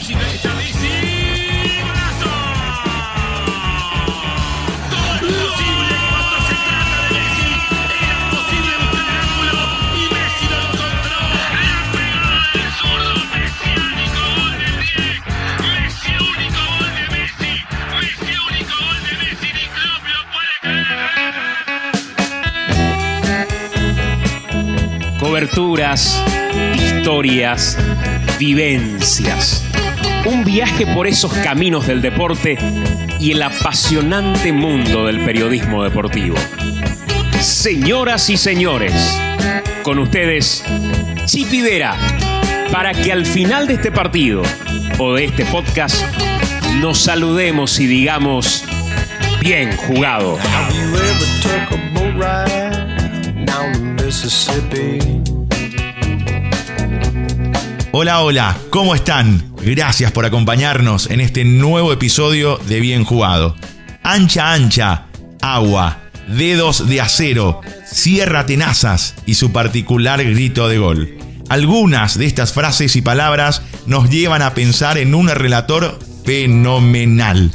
posible esta Messi. ¡Golazo! Todo es posible cuando se trata de Messi. Era posible buscar el ángulo y Messi lo encontró. La pegada del zurdo mesiánico gol de 10. Messi único gol de Messi. Messi único gol de Messi. Ni Klopp lo puede creer. Coberturas, historias, vivencias. Un viaje por esos caminos del deporte y el apasionante mundo del periodismo deportivo. Señoras y señores, con ustedes, Chipi Vera, para que al final de este partido o de este podcast nos saludemos y digamos, bien jugado. Have Hola, hola, ¿cómo están? Gracias por acompañarnos en este nuevo episodio de Bien Jugado. Ancha, ancha, agua, dedos de acero, sierra tenazas y su particular grito de gol. Algunas de estas frases y palabras nos llevan a pensar en un relator fenomenal.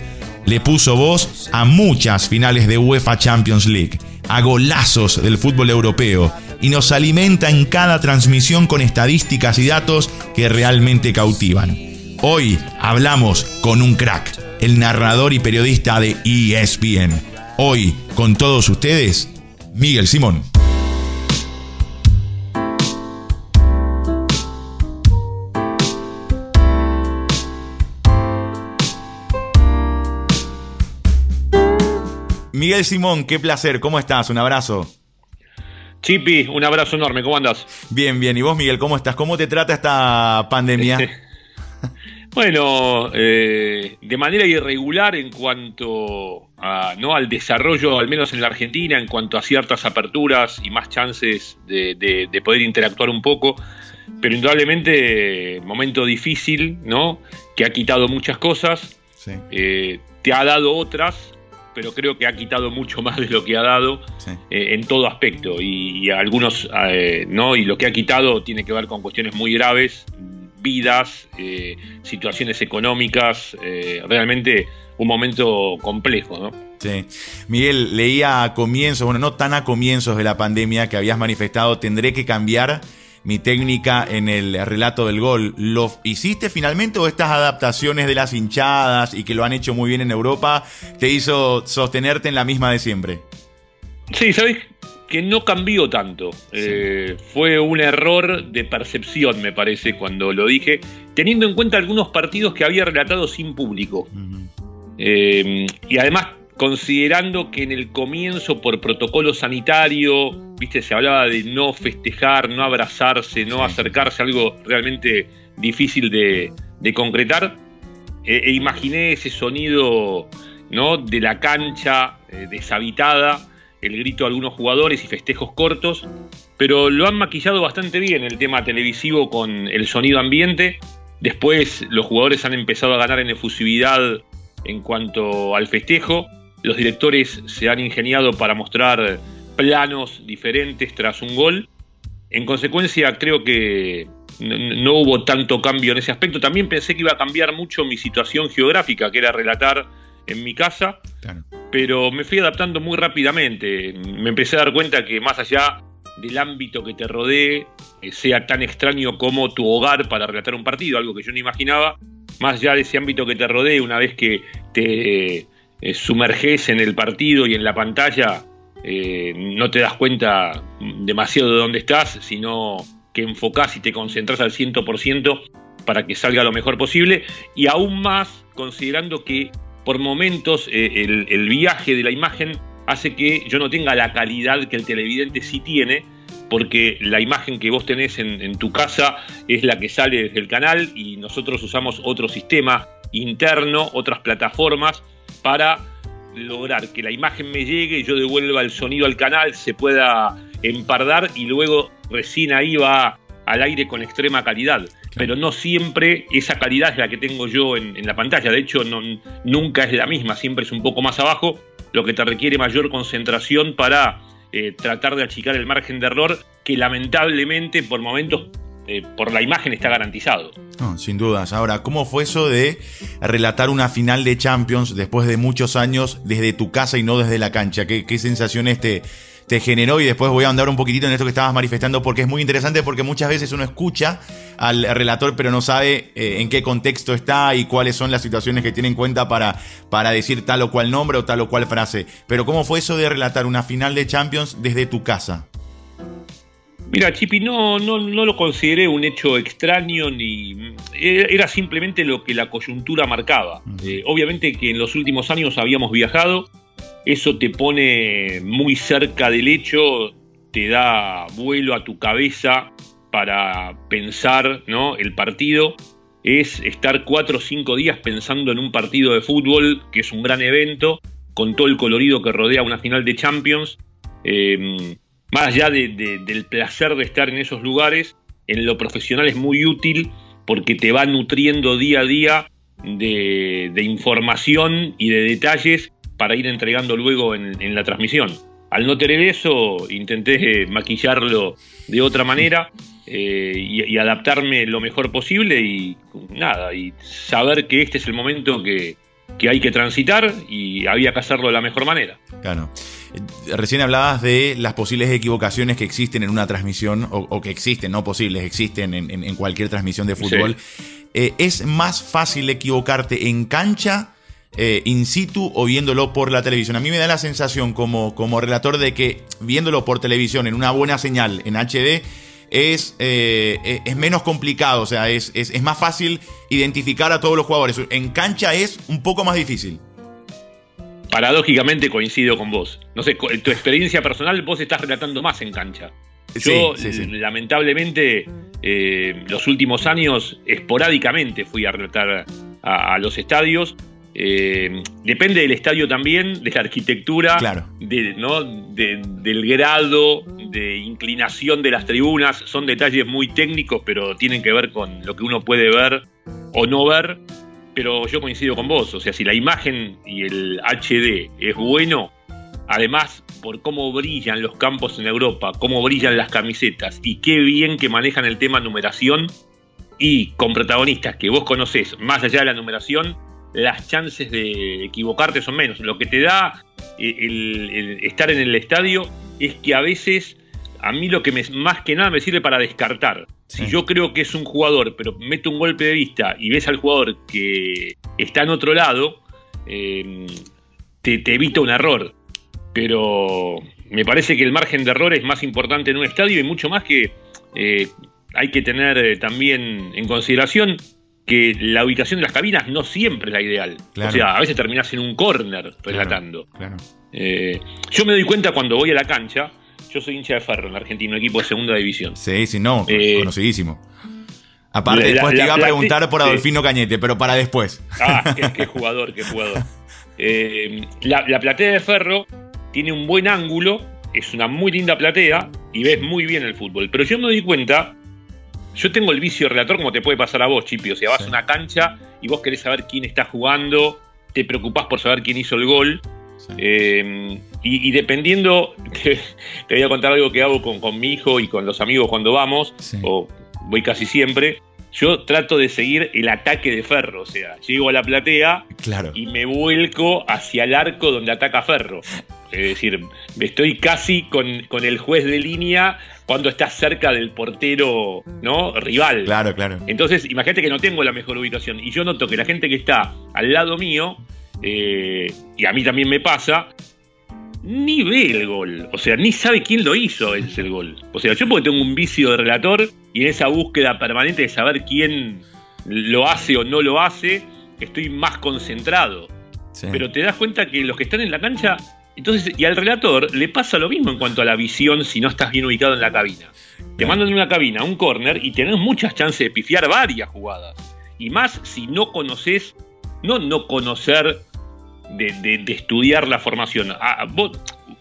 Le puso voz a muchas finales de UEFA Champions League, a golazos del fútbol europeo y nos alimenta en cada transmisión con estadísticas y datos que realmente cautivan. Hoy hablamos con un crack, el narrador y periodista de ESPN. Hoy, con todos ustedes, Miguel Simón. Miguel Simón, qué placer, ¿cómo estás? Un abrazo. Chipi, un abrazo enorme, ¿cómo andás? Bien, bien. ¿Y vos, Miguel, cómo estás? ¿Cómo te trata esta pandemia? Bueno, eh, de manera irregular en cuanto a, ¿no? al desarrollo, al menos en la Argentina, en cuanto a ciertas aperturas y más chances de, de- de poder interactuar un poco, pero indudablemente momento difícil, ¿no? Que ha quitado muchas cosas, Sí, eh, te ha dado otras, pero creo que ha quitado mucho más de lo que ha dado sí. eh, en todo aspecto y, y algunos eh, no y lo que ha quitado tiene que ver con cuestiones muy graves vidas eh, situaciones económicas realmente un momento complejo no Sí. Miguel, leía a comienzos, bueno, no tan a comienzos de la pandemia que habías manifestado, tendré que cambiar mi técnica en el relato del gol. ¿Lo hiciste finalmente o estas adaptaciones de las hinchadas y que lo han hecho muy bien en Europa te hizo sostenerte en la misma de siempre? sí sabes que no cambió tanto. Eh, fue un error de percepción me parece cuando lo dije teniendo en cuenta algunos partidos que había relatado sin público. Eh, y además, considerando que en el comienzo, por protocolo sanitario, viste, se hablaba de no festejar, no abrazarse, no acercarse, algo realmente difícil de, de concretar. eh, e imaginé ese sonido ¿no? de la cancha eh, deshabitada, el grito de algunos jugadores y festejos cortos, pero lo han maquillado bastante bien el tema televisivo con el sonido ambiente. Después los jugadores han empezado a ganar en efusividad en cuanto al festejo. Los directores se han ingeniado para mostrar planos diferentes tras un gol. En consecuencia, creo que no, hubo tanto cambio en ese aspecto. También pensé que iba a cambiar mucho mi situación geográfica, que era relatar en mi casa, Claro. pero me fui adaptando muy rápidamente. Me empecé a dar cuenta que más allá del ámbito que te rodee, eh, sea tan extraño como tu hogar para relatar un partido, algo que yo no imaginaba, más allá de ese ámbito que te rodee, una vez que te eh, sumerges en el partido y en la pantalla, eh, no te das cuenta demasiado de dónde estás, sino que enfocás y te concentras al 100% para que salga lo mejor posible. Y aún más considerando que por momentos eh, el, viaje de la imagen hace que yo no tenga la calidad que el televidente sí tiene, porque la imagen que vos tenés en, en tu casa es la que sale desde el canal y nosotros usamos otro sistema interno, otras plataformas para lograr que la imagen me llegue, yo devuelva el sonido al canal, se pueda empardar y luego recién ahí va al aire con extrema calidad. Pero no siempre esa calidad es la que tengo yo en, en la pantalla. De hecho, no- nunca es la misma, siempre es un poco más abajo, lo que te requiere mayor concentración para eh, tratar de achicar el margen de error, que lamentablemente por momentos eh, por la imagen está garantizado. Sin dudas. Ahora, ¿cómo fue eso de relatar una final de Champions después de muchos años desde tu casa y no desde la cancha? ¿Qué, sensaciones te, te generó? Y después voy a andar un poquitito en esto que estabas manifestando porque es muy interesante porque muchas veces uno escucha al relator pero no sabe eh, en qué contexto está y cuáles son las situaciones que tiene en cuenta para, para decir tal o cual nombre o tal o cual frase. Pero ¿cómo fue eso de relatar una final de Champions desde tu casa? Mira, Chipi, no, no, no lo consideré un hecho extraño ni. Era simplemente lo que la coyuntura marcaba. Eh, obviamente que en los últimos años habíamos viajado, eso te pone muy cerca del hecho, te da vuelo a tu cabeza para pensar ¿no? el partido. Es estar cuatro o cinco días pensando en un partido de fútbol, que es un gran evento, con todo el colorido que rodea una final de Champions. Eh, más allá del placer de estar en esos lugares, en lo profesional es muy útil porque te va nutriendo día a día de, información y de detalles para ir entregando luego en, la transmisión. Al no tener eso, intenté maquillarlo de otra manera eh, y, adaptarme lo mejor posible y nada, y saber que este es el momento que, que hay que transitar y había que hacerlo de la mejor manera. Claro. Eh, recién hablabas de las posibles equivocaciones que existen en una transmisión, o, que existen, no posibles, existen en, cualquier transmisión de fútbol. Eh, ¿Es más fácil equivocarte en cancha, eh, in situ o viéndolo por la televisión? A mí me da la sensación como, como relator de que viéndolo por televisión en una buena señal en HD, es, es menos complicado, o sea, es, es, es, más fácil identificar a todos los jugadores. En cancha es un poco más difícil paradójicamente coincido con vos. No sé, tu experiencia personal, vos estás relatando más en cancha. Yo, lamentablemente, eh, los últimos años, esporádicamente fui a relatar a, los estadios. Eh, depende del estadio también, de la arquitectura, ¿no? del grado de inclinación de las tribunas. Son detalles muy técnicos, pero tienen que ver con lo que uno puede ver o no ver pero yo coincido con vos, o sea, si la imagen y el HD es bueno, además por cómo brillan los campos en Europa, cómo brillan las camisetas y qué bien que manejan el tema numeración y con protagonistas que vos conocés más allá de la numeración, las chances de equivocarte son menos. Lo que te da eh, el, estar en el estadio es que a veces a mí lo que más que nada me sirve para descartar. Si yo creo que es un jugador, pero mete un golpe de vista y ves al jugador que está en otro lado, em, te, evita un error. Pero me parece que el margen de error es más importante en un estadio y mucho más que eh, hay que tener eh, también en consideración que la ubicación de las cabinas no siempre es la ideal. O sea, a veces terminas en un corner relatando. Eh, yo me doy cuenta cuando voy a la cancha yo soy hincha de Ferro en Argentina, equipo de segunda división. Sí, sí, no, eh, conocidísimo. Aparte, después te iba a preguntar por Adolfino Cañete, pero para después. Ah, qué, jugador, qué jugador. Eh, la, platea de Ferro tiene un buen ángulo, es una muy linda platea y ves muy bien el fútbol. Pero yo me doy cuenta, yo tengo el vicio relator como te puede pasar a vos, Chipi. O sea, vas a una cancha y vos querés saber quién está jugando, te preocupás por saber quién hizo el gol. Eh, y, dependiendo, te, voy a contar algo que hago con, mi hijo y con los amigos cuando vamos, o voy casi siempre. Yo trato de seguir el ataque de Ferro, o sea, llego a la platea y me vuelco hacia el arco donde ataca Ferro. Es decir, estoy casi con, el juez de línea cuando está cerca del portero ¿no? rival. Claro, claro. Entonces, imagínate que no tengo la mejor ubicación. Y yo noto que la gente que está al lado mío eh, y a mí también me pasa, ni ve el gol. O sea, ni sabe quién lo hizo es el gol. O sea, yo porque tengo un vicio de relator y en esa búsqueda permanente de saber quién lo hace o no lo hace, estoy más concentrado. Pero te das cuenta que los que están en la cancha, entonces, y al relator le pasa lo mismo en cuanto a la visión si no estás bien ubicado en la cabina. Te mandan en una cabina, un corner, y tenés muchas chances de pifiar varias jugadas. Y más si no conoces no no conocer de, estudiar la formación. Ah, vos,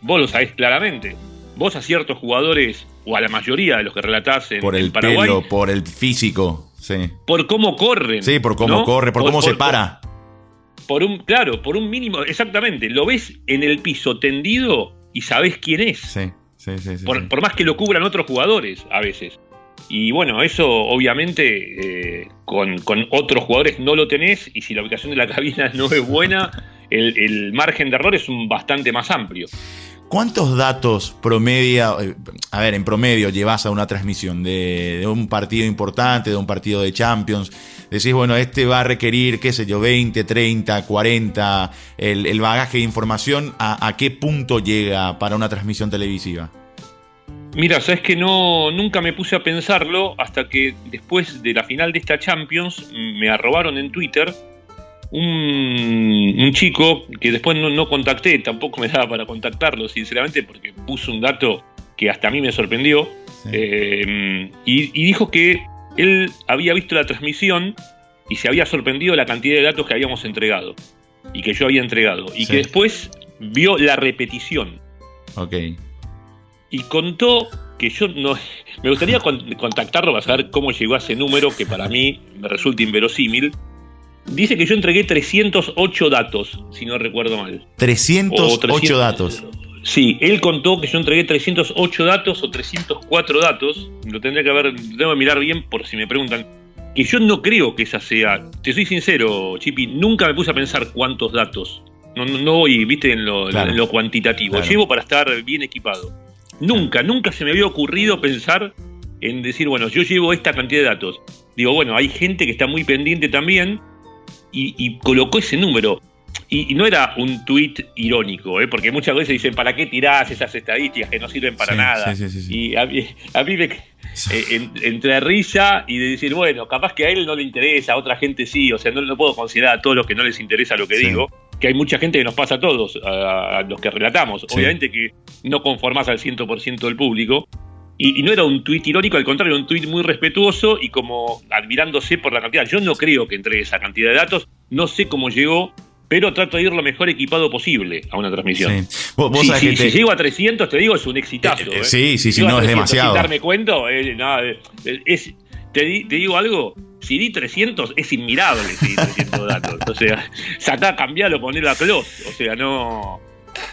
lo sabés claramente. Vos a ciertos jugadores, o a la mayoría de los que relatás en, por el Paraguay, pelo, por el físico, sí. Por cómo corren. Sí, por cómo corre, por, cómo se para. Por un, claro, por un mínimo, exactamente. Lo ves en el piso tendido y sabés quién es. Sí, sí, sí. por, por más que lo cubran otros jugadores a veces. Y bueno, eso obviamente eh, con, con otros jugadores no lo tenés y si la ubicación de la cabina no es buena, el, el margen de error es un bastante más amplio. ¿Cuántos datos promedia, eh, a ver, en promedio llevas a una transmisión de, de un partido importante, de un partido de Champions? Decís, bueno, este va a requerir, qué sé yo, 20, 30, 40, el, el bagaje de información, ¿a, ¿a qué punto llega para una transmisión televisiva? Mira, sabes que no, nunca me puse a pensarlo hasta que después de la final de esta Champions me arrobaron en Twitter un, un chico que después no, no contacté, tampoco me daba para contactarlo, sinceramente, porque puso un dato que hasta a mí me sorprendió. Sí. Eh, y, y dijo que él había visto la transmisión y se había sorprendido la cantidad de datos que habíamos entregado y que yo había entregado. Y Sí. que después vio la repetición Ok. y contó que yo no. Me gustaría con- contactarlo para saber cómo llegó a ese número que para mí me resulta inverosímil. Dice que yo entregué 308 datos, si no recuerdo mal. 308 O 300 datos. Sí, él contó que yo entregué 308 datos o 304 datos. Lo tendría que haber, tengo que mirar bien por si me preguntan. Que yo no creo que esa sea. Te soy sincero, Chipi, nunca me puse a pensar cuántos datos. No, no, no voy, viste, en lo, Claro. en lo cuantitativo. Claro. Llevo para estar bien equipado. Nunca, nunca se me había ocurrido pensar en decir, bueno, yo llevo esta cantidad de datos. Digo, bueno, hay gente que está muy pendiente también y, y colocó ese número. Y, y no era un tuit irónico, ¿eh? porque muchas veces dicen, ¿para qué tirás esas estadísticas que no sirven para Sí, nada? sí, sí. Y a mí, a mí me, eh, en- entre risa y de decir, bueno, capaz que a él no le interesa, a otra gente sí, o sea, no, no puedo considerar a todos los que no les interesa lo que digo, que hay mucha gente que nos pasa a todos, a, a los que relatamos. Obviamente que no conformás al 100% del público. Y, y no era un tuit irónico, al contrario, era un tuit muy respetuoso y como admirándose por la cantidad. Yo no creo que entregue esa cantidad de datos, no sé cómo llegó, pero trato de ir lo mejor equipado posible a una transmisión. Sí. Vos, vos Sí, sabés sí, que te- Si llego a 300, te digo, es un exitazo. Eh, eh, ¿eh? sí, sí, sí, no, es 300 demasiado. Sin darme cuenta, eh, nada, es, te, di- te digo algo, si di 300, es inmirable si di 300 datos. O sea, sacá, cambialo, ponelo a close. O sea, no...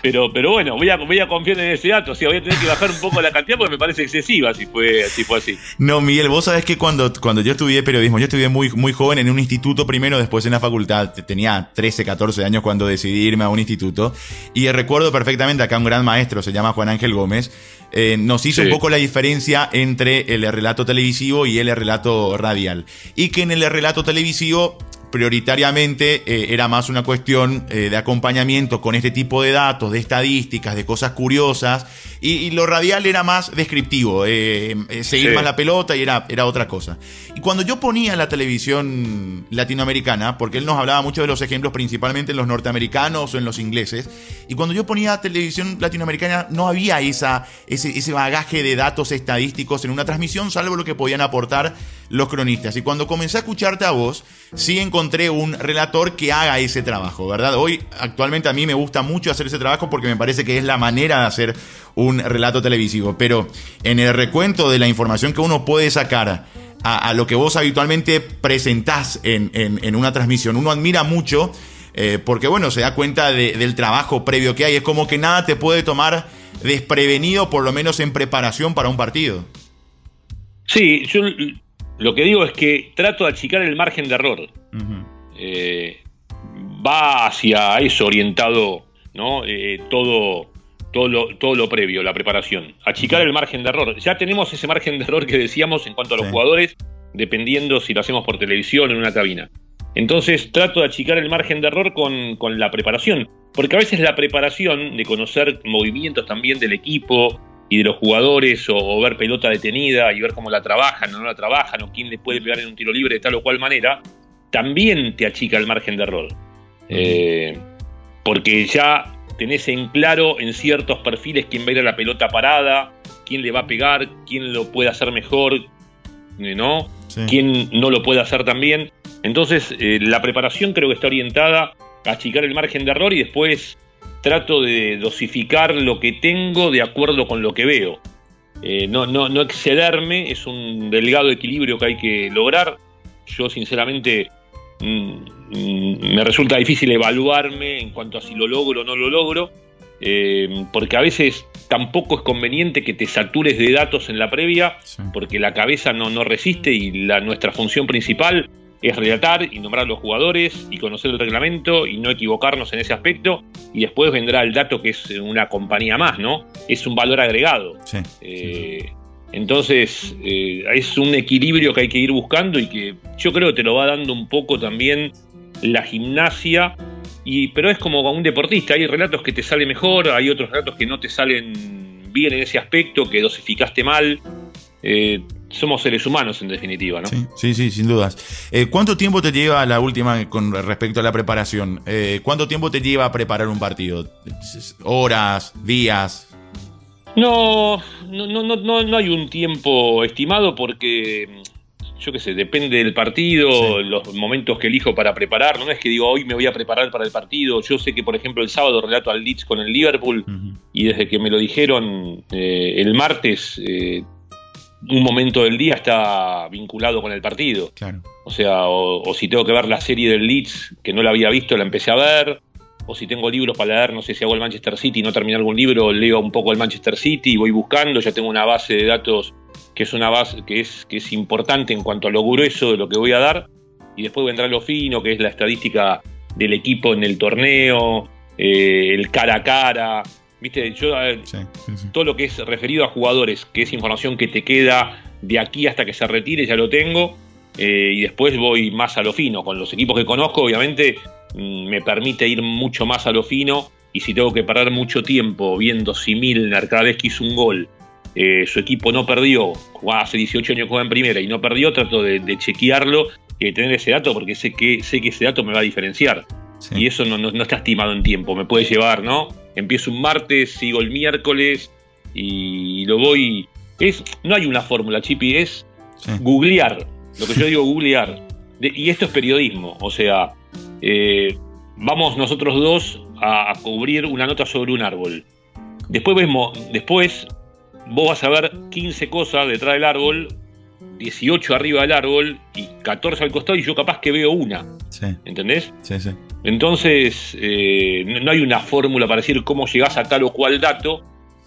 Pero, pero bueno, voy a, voy a confiar en ese dato. O sea, voy a tener que bajar un poco la cantidad porque me parece excesiva si fue, si fue así. No, Miguel, vos sabés que cuando, cuando yo estudié periodismo, yo estudié muy, muy joven en un instituto primero, después en la facultad, tenía 13, 14 años cuando decidí irme a un instituto, y recuerdo perfectamente acá un gran maestro, se llama Juan Ángel Gómez, eh, nos hizo Sí. un poco la diferencia entre el relato televisivo y el relato radial. Y que en el relato televisivo prioritariamente eh, era más una cuestión eh, de acompañamiento con este tipo de datos, de estadísticas, de cosas curiosas, y, y lo radial era más descriptivo, eh, seguir Sí. más la pelota y era, era otra cosa. Y cuando yo ponía la televisión latinoamericana, porque él nos hablaba mucho de los ejemplos principalmente en los norteamericanos o en los ingleses, y cuando yo ponía televisión latinoamericana no había esa, ese, ese bagaje de datos estadísticos en una transmisión, salvo lo que podían aportar los cronistas. Y cuando comencé a escucharte a vos, sí encontré un relator que haga ese trabajo, ¿verdad? Hoy, actualmente a mí me gusta mucho hacer ese trabajo porque me parece que es la manera de hacer un relato televisivo. Pero en el recuento de la información que uno puede sacar a, lo que vos habitualmente presentás en, en- una transmisión, uno admira mucho. eh, porque bueno, se da cuenta de- del trabajo previo que hay. Es como que nada te puede tomar desprevenido, por lo menos en preparación para un partido. Sí, yo lo que digo es que trato de achicar el margen de error. eh, va hacia eso orientado, ¿no? Eh, todo, todo, lo, todo lo previo, la preparación. Achicar el margen de error. Ya tenemos ese margen de error que decíamos en cuanto a los Sí. jugadores, dependiendo si lo hacemos por televisión o en una cabina. Entonces trato de achicar el margen de error con, con la preparación. Porque a veces la preparación de conocer movimientos también del equipo y de los jugadores o, o ver pelota detenida y ver cómo la trabajan o no la trabajan o quién le puede pegar en un tiro libre de tal o cual manera, también te achica el margen de error. Eh, porque ya tenés en claro en ciertos perfiles quién va a ir a la pelota parada, quién le va a pegar, quién lo puede hacer mejor, eh, ¿no? Sí. quién no lo puede hacer también. Entonces, eh, la preparación creo que está orientada a achicar el margen de error y después trato de dosificar lo que tengo de acuerdo con lo que veo. Eh, no, no, no excederme, es un delgado equilibrio que hay que lograr. Yo, sinceramente, mm, mm, me resulta difícil evaluarme en cuanto a si lo logro o no lo logro, eh, porque a veces tampoco es conveniente que te satures de datos en la previa, Sí. porque la cabeza no, no resiste y la, nuestra función principal es relatar y nombrar a los jugadores y conocer el reglamento y no equivocarnos en ese aspecto. Y después vendrá el dato que es una compañía más, ¿no? Es un valor agregado. Sí, Eh, entonces, eh, es un equilibrio que hay que ir buscando y que yo creo que te lo va dando un poco también la gimnasia. Y, pero es como con un deportista, hay relatos que te salen mejor, hay otros relatos que no te salen bien en ese aspecto, que dosificaste mal. Eh, somos seres humanos en definitiva, ¿no? Sí, sí, sí, sin dudas. Eh, ¿Cuánto tiempo te lleva la última con respecto a la preparación? Eh, ¿Cuánto tiempo te lleva a preparar un partido? ¿Horas? ¿Días? No, no, no, no, no, hay un tiempo estimado porque, yo qué sé, depende del partido, Sí. los momentos que elijo para preparar. No es que digo, hoy me voy a preparar para el partido. Yo sé que, por ejemplo, el sábado relato al Leeds con el Liverpool y desde que me lo dijeron eh, el martes, eh, un momento del día está vinculado con el partido. Claro. O sea, o, o si tengo que ver la serie del Leeds, que no la había visto, la empecé a ver. O si tengo libros para leer, no sé si hago el Manchester City y no terminé algún libro, leo un poco el Manchester City y voy buscando. Ya tengo una base de datos que es una base que es, que es importante en cuanto a lo grueso de lo que voy a dar. Y después vendrá lo fino, que es la estadística del equipo en el torneo, eh, el cara a cara. Viste, yo eh, Sí, sí, sí. todo lo que es referido a jugadores, que es información que te queda de aquí hasta que se retire, ya lo tengo. Eh, y después voy más a lo fino. Con los equipos que conozco, obviamente, mm, me permite ir mucho más a lo fino. Y si tengo que parar mucho tiempo viendo si Milner cada vez que hizo un gol, eh, su equipo no perdió, jugaba hace 18 años juega en primera y no perdió, trato de, de chequearlo y de tener ese dato porque sé que, sé que ese dato me va a diferenciar. Y eso no, no- no está estimado en tiempo, me puede llevar, ¿no? Empiezo un martes, sigo el miércoles y lo voy. Es, no hay una fórmula, Chipi, es Sí. googlear. Lo que yo digo, googlear. De- y esto es periodismo, o sea, eh, vamos nosotros dos a, a cubrir una nota sobre un árbol. Después vemos, después vos vas a ver 15 cosas detrás del árbol, 18 arriba del árbol y 14 al costado y yo capaz que veo una, Sí, ¿entendés? sí, sí. Entonces, eh, no, hay una fórmula para decir cómo llegás a tal o cual dato,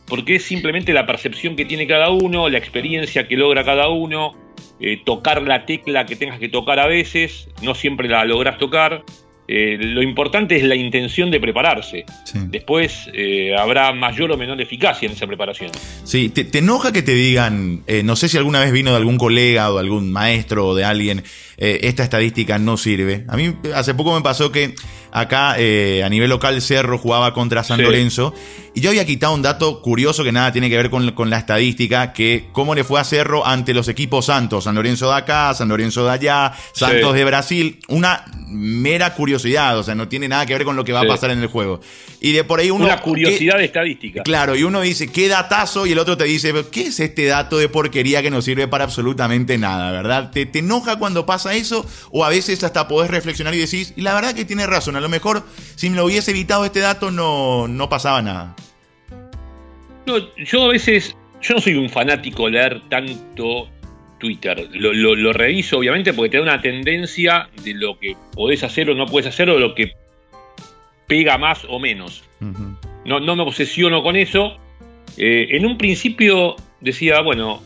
porque es simplemente la percepción que tiene cada uno, la experiencia que logra cada uno, eh, tocar la tecla que tengas que tocar a veces, no siempre la logras tocar. Eh, lo importante es la intención de prepararse. Sí. Después eh, habrá mayor o menor eficacia en esa preparación. Sí, ¿te, te enoja que te digan, eh, no sé si alguna vez vino de algún colega o de algún maestro o de alguien, eh, esta estadística no sirve? A mí hace poco me pasó que acá eh, a nivel local Cerro jugaba contra San Sí. Lorenzo y yo había quitado un dato curioso que nada tiene que ver con, con la estadística, que cómo le fue a Cerro ante los equipos santos, San Lorenzo de acá, San Lorenzo de allá, Santos Sí. de Brasil, una mera curiosidad, o sea, no tiene nada que ver con lo que va Sí. a pasar en el juego. Y de por ahí uno... Una curiosidad estadística. Claro, y uno dice, qué datazo, y el otro te dice, ¿qué es este dato de porquería que no sirve para absolutamente nada, verdad? ¿Te, te enoja cuando pasa eso? O a veces hasta podés reflexionar y decís, y la verdad que tiene razón, a lo mejor si me lo hubiese evitado este dato no, no pasaba nada. No, yo a veces, yo no soy un fanático de leer tanto Twitter. Lo, lo- lo reviso, obviamente, porque te da una tendencia de lo que podés hacer o no podés hacer, o lo que pega más o menos. No, no me obsesiono con eso. Eh, en un principio decía, bueno,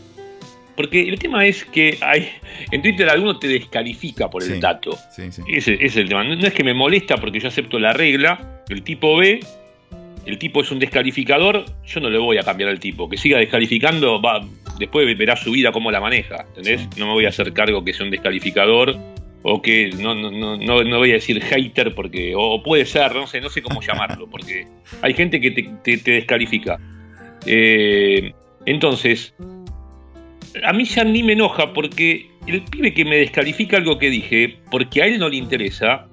porque el tema es que hay, en Twitter alguno te descalifica por el Sí. dato. Sí, sí. Ese, ese es el tema. No, no es que me molesta porque yo acepto la regla, el tipo ve, el tipo es un descalificador, yo no le voy a cambiar al tipo. Que siga descalificando, va, después verá su vida cómo la maneja, ¿entendés? No me voy a hacer cargo que sea un descalificador o que no, no, no, no, voy a decir hater porque, o puede ser, no sé, no sé cómo llamarlo, porque hay gente que te, te- te descalifica. Eh, entonces, a mí ya ni me enoja porque el pibe que me descalifica algo que dije, porque a él no le interesa,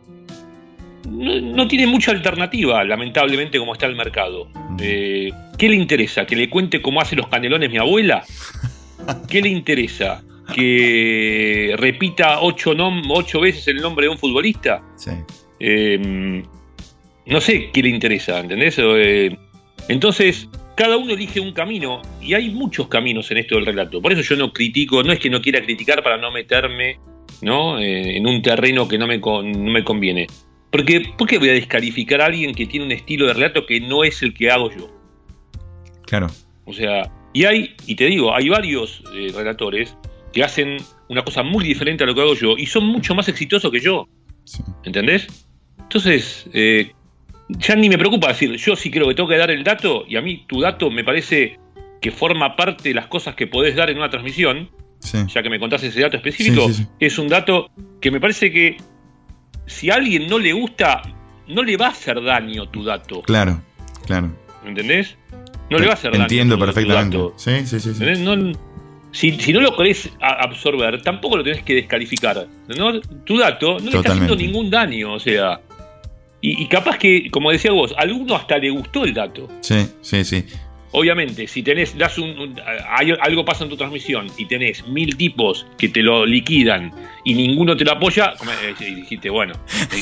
no, no tiene mucha alternativa, lamentablemente, como está el mercado. Eh, ¿Qué le interesa? ¿Que le cuente cómo hace los canelones mi abuela? ¿Qué le interesa? ¿Que repita ocho, nom- ocho veces el nombre de un futbolista? Sí. Eh, no sé qué le interesa, ¿entendés? Eh, entonces, cada uno elige un camino y hay muchos caminos en esto del relato. Por eso yo no critico, no es que no quiera criticar para no meterme ¿no? Eh, en un terreno que no me, con- no me conviene. Porque, ¿por qué voy a descalificar a alguien que tiene un estilo de relato que no es el que hago yo? Claro. O sea, y hay, y te digo, hay varios eh, relatores que hacen una cosa muy diferente a lo que hago yo y son mucho más exitosos que yo. Sí. ¿Entendés? Entonces, eh, ya ni me preocupa decir, yo sí creo que tengo que dar el dato y a mí tu dato me parece que forma parte de las cosas que podés dar en una transmisión, Sí. ya que me contás ese dato específico, Sí, es un dato que me parece que si a alguien no le gusta, no le va a hacer daño tu dato, Claro, claro. ¿entendés? No le va a hacer daño. Entiendo tu- tu perfectamente. dato. Sí, sí, sí. sí. ¿Entendés? No- si, si no lo querés absorber, tampoco lo tenés que descalificar. ¿no? Tu dato no le está haciendo ningún daño, o sea. Y, y capaz que, como decía vos, a alguno hasta le gustó el dato. Sí, sí, sí. Obviamente, si tenés, das un, un- hay- algo pasa en tu transmisión y tenés mil tipos que te lo liquidan y ninguno te lo apoya, eh, y dijiste, bueno,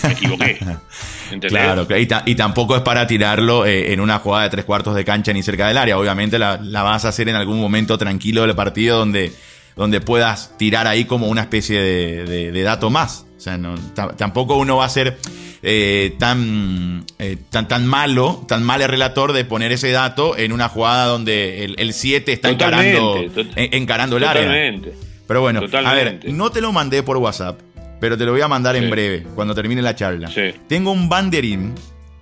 me equivoqué. ¿Entendés? Claro, y, y tampoco es para tirarlo eh, en una jugada de tres cuartos de cancha ni cerca del área. Obviamente la, la vas a hacer en algún momento tranquilo del partido donde, donde puedas tirar ahí como una especie de, de- de dato más. O sea, no, ta- tampoco uno va a ser eh, tan, eh, tan, tan malo, tan mal el relator de poner ese dato en una jugada donde el 7 está Totalmente, encarando, en- encarando el área. Totalmente. Pero bueno, a ver, no te lo mandé por WhatsApp, pero te lo voy a mandar en breve, cuando termine la charla. Sí. Tengo un banderín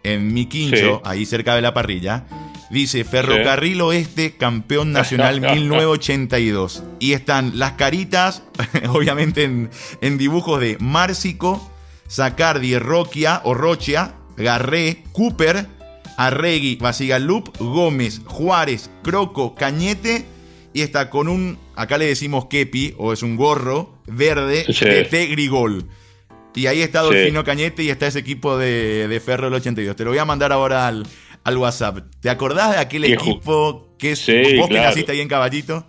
en mi quincho, Sí. ahí cerca de la parrilla. Dice Ferrocarril Oeste, campeón nacional 1982. Y están las caritas, obviamente en, en dibujos de Márcico, Sacardi, Roquia o Rochia, Garré, Cooper, Arregui, Basigalup, Gómez, Juárez, Croco, Cañete. Y está con un, acá le decimos kepi, o es un gorro verde Sí. de T. Grigol. Y ahí está Sí. Dolfino Cañete y está ese equipo de, de Ferro del 82. Te lo voy a mandar ahora al, al WhatsApp. ¿Te acordás de aquel Viejo. equipo que es Sí, vos que naciste ahí en Caballito?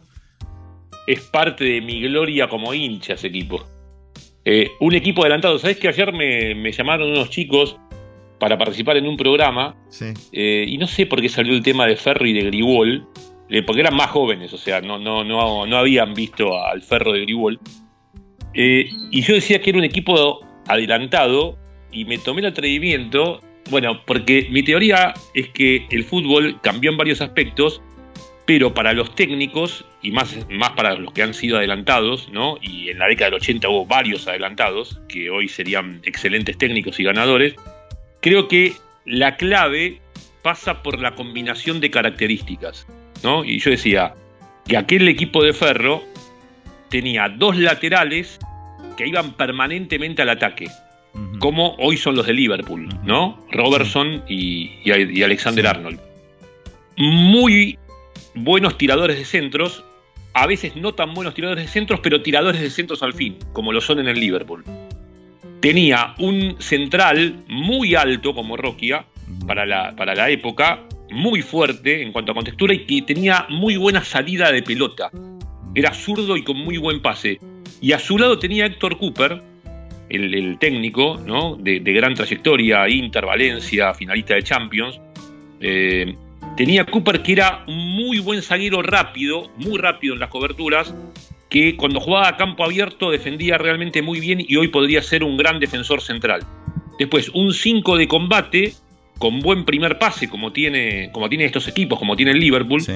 es parte de mi gloria como hincha ese equipo. Eh, un equipo adelantado. ¿Sabés que ayer me, me llamaron unos chicos para participar en un programa? Sí. eh, y no sé por qué salió el tema de Ferro y de Grigol, eh, porque eran más jóvenes, o sea, no, no, no, no habían visto al Ferro de Grigol. Y yo decía que era un equipo adelantado y me tomé el atrevimiento, bueno, porque mi teoría es que el fútbol cambió en varios aspectos, pero para los técnicos, y más, más para los que han sido adelantados, ¿no? Y en la década del 80 hubo varios adelantados, que hoy serían excelentes técnicos y ganadores, creo que la clave pasa por la combinación de características, ¿no? Y yo decía que aquel equipo de Ferro tenía dos laterales que iban permanentemente al ataque, Como hoy son los de Liverpool, ¿no? Robertson y, y- y Alexander Sí. Arnold. Muy buenos tiradores de centros, a veces no tan buenos tiradores de centros, pero tiradores de centros al fin, como lo son en el Liverpool. Tenía un central muy alto como Roquia para la, para la época, muy fuerte en cuanto a contextura y que tenía muy buena salida de pelota. Era zurdo y con muy buen pase. Y a su lado tenía Héctor Cooper, el, técnico, ¿no? De, de gran trayectoria, Inter, Valencia, finalista de Champions. Eh, tenía Cooper que era un muy buen zaguero rápido, muy rápido en las coberturas, que cuando jugaba a campo abierto defendía realmente muy bien y hoy podría ser un gran defensor central. Después, un 5 de combate con buen primer pase, como tiene, como tiene estos equipos, como tiene el Liverpool. Sí.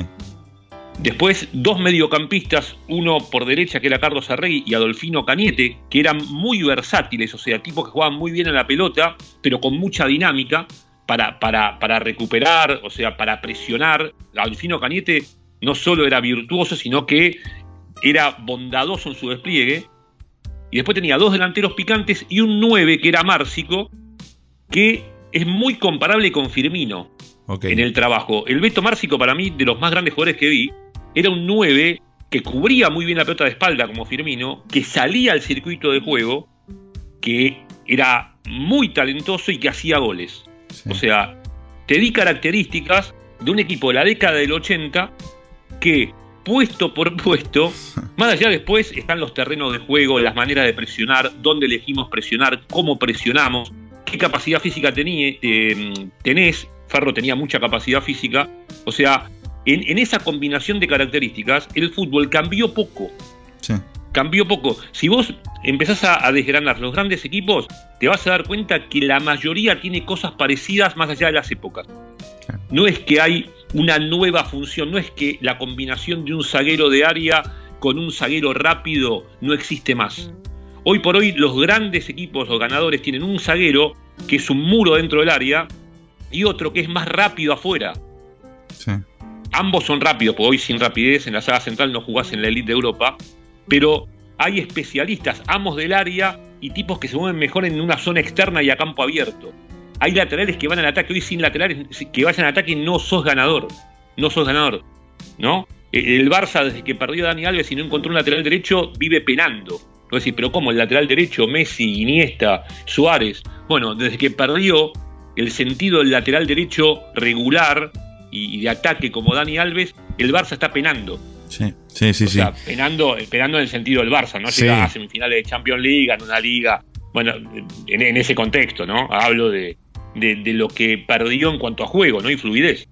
Después, dos mediocampistas, uno por derecha que era Carlos Arregui y Adolfino Cañete, que eran muy versátiles, o sea, tipos que jugaban muy bien a la pelota, pero con mucha dinámica para, para, para recuperar, o sea, para presionar. Adolfino Cañete no solo era virtuoso, sino que era bondadoso en su despliegue. Y después tenía dos delanteros picantes y un 9 que era Márcico, que es muy comparable con Firmino en el trabajo. El Beto Márcico, para mí, de los más grandes jugadores que vi, era un 9 que cubría muy bien la pelota de espalda como Firmino, que salía al circuito de juego, que era muy talentoso y que hacía goles. Sí. O sea, te di características de un equipo de la década del 80 que, puesto por puesto, más allá después están los terrenos de juego, las maneras de presionar, dónde elegimos presionar, cómo presionamos, qué capacidad física tení- eh, tenés. Ferro tenía mucha capacidad física. O sea, en, en esa combinación de características, el fútbol cambió poco Sí. cambió poco. Si vos empezás a, a desgranar los grandes equipos, te vas a dar cuenta que la mayoría tiene cosas parecidas más allá de las épocas. No es que hay una nueva función. No es que la combinación de un zaguero de área con un zaguero rápido no existe más. Hoy por hoy los grandes equipos, los ganadores, tienen un zaguero que es un muro dentro del área y otro que es más rápido afuera. Sí. Ambos son rápidos, porque hoy sin rapidez en la saga central no jugás en la elite de Europa, pero hay especialistas, amos del área y tipos que se mueven mejor en una zona externa y a campo abierto. Hay laterales que van al ataque, hoy sin laterales que vayan al ataque no sos ganador, no sos ganador, ¿no? El Barça desde que perdió a Dani Alves y no encontró un lateral derecho vive penando. Vos decís, pero ¿cómo? El lateral derecho, Messi, Iniesta, Suárez. Bueno, desde que perdió el sentido del lateral derecho regular y de ataque como Dani Alves, el Barça está penando. Sí, sí, sí. O sí. penando, penando en el sentido del Barça, no Sí. llega a semifinales de Champions League, en una liga. Bueno, en, en ese contexto, ¿no? Hablo de, de, de lo que perdió en cuanto a juego, ¿no? Y fluidez.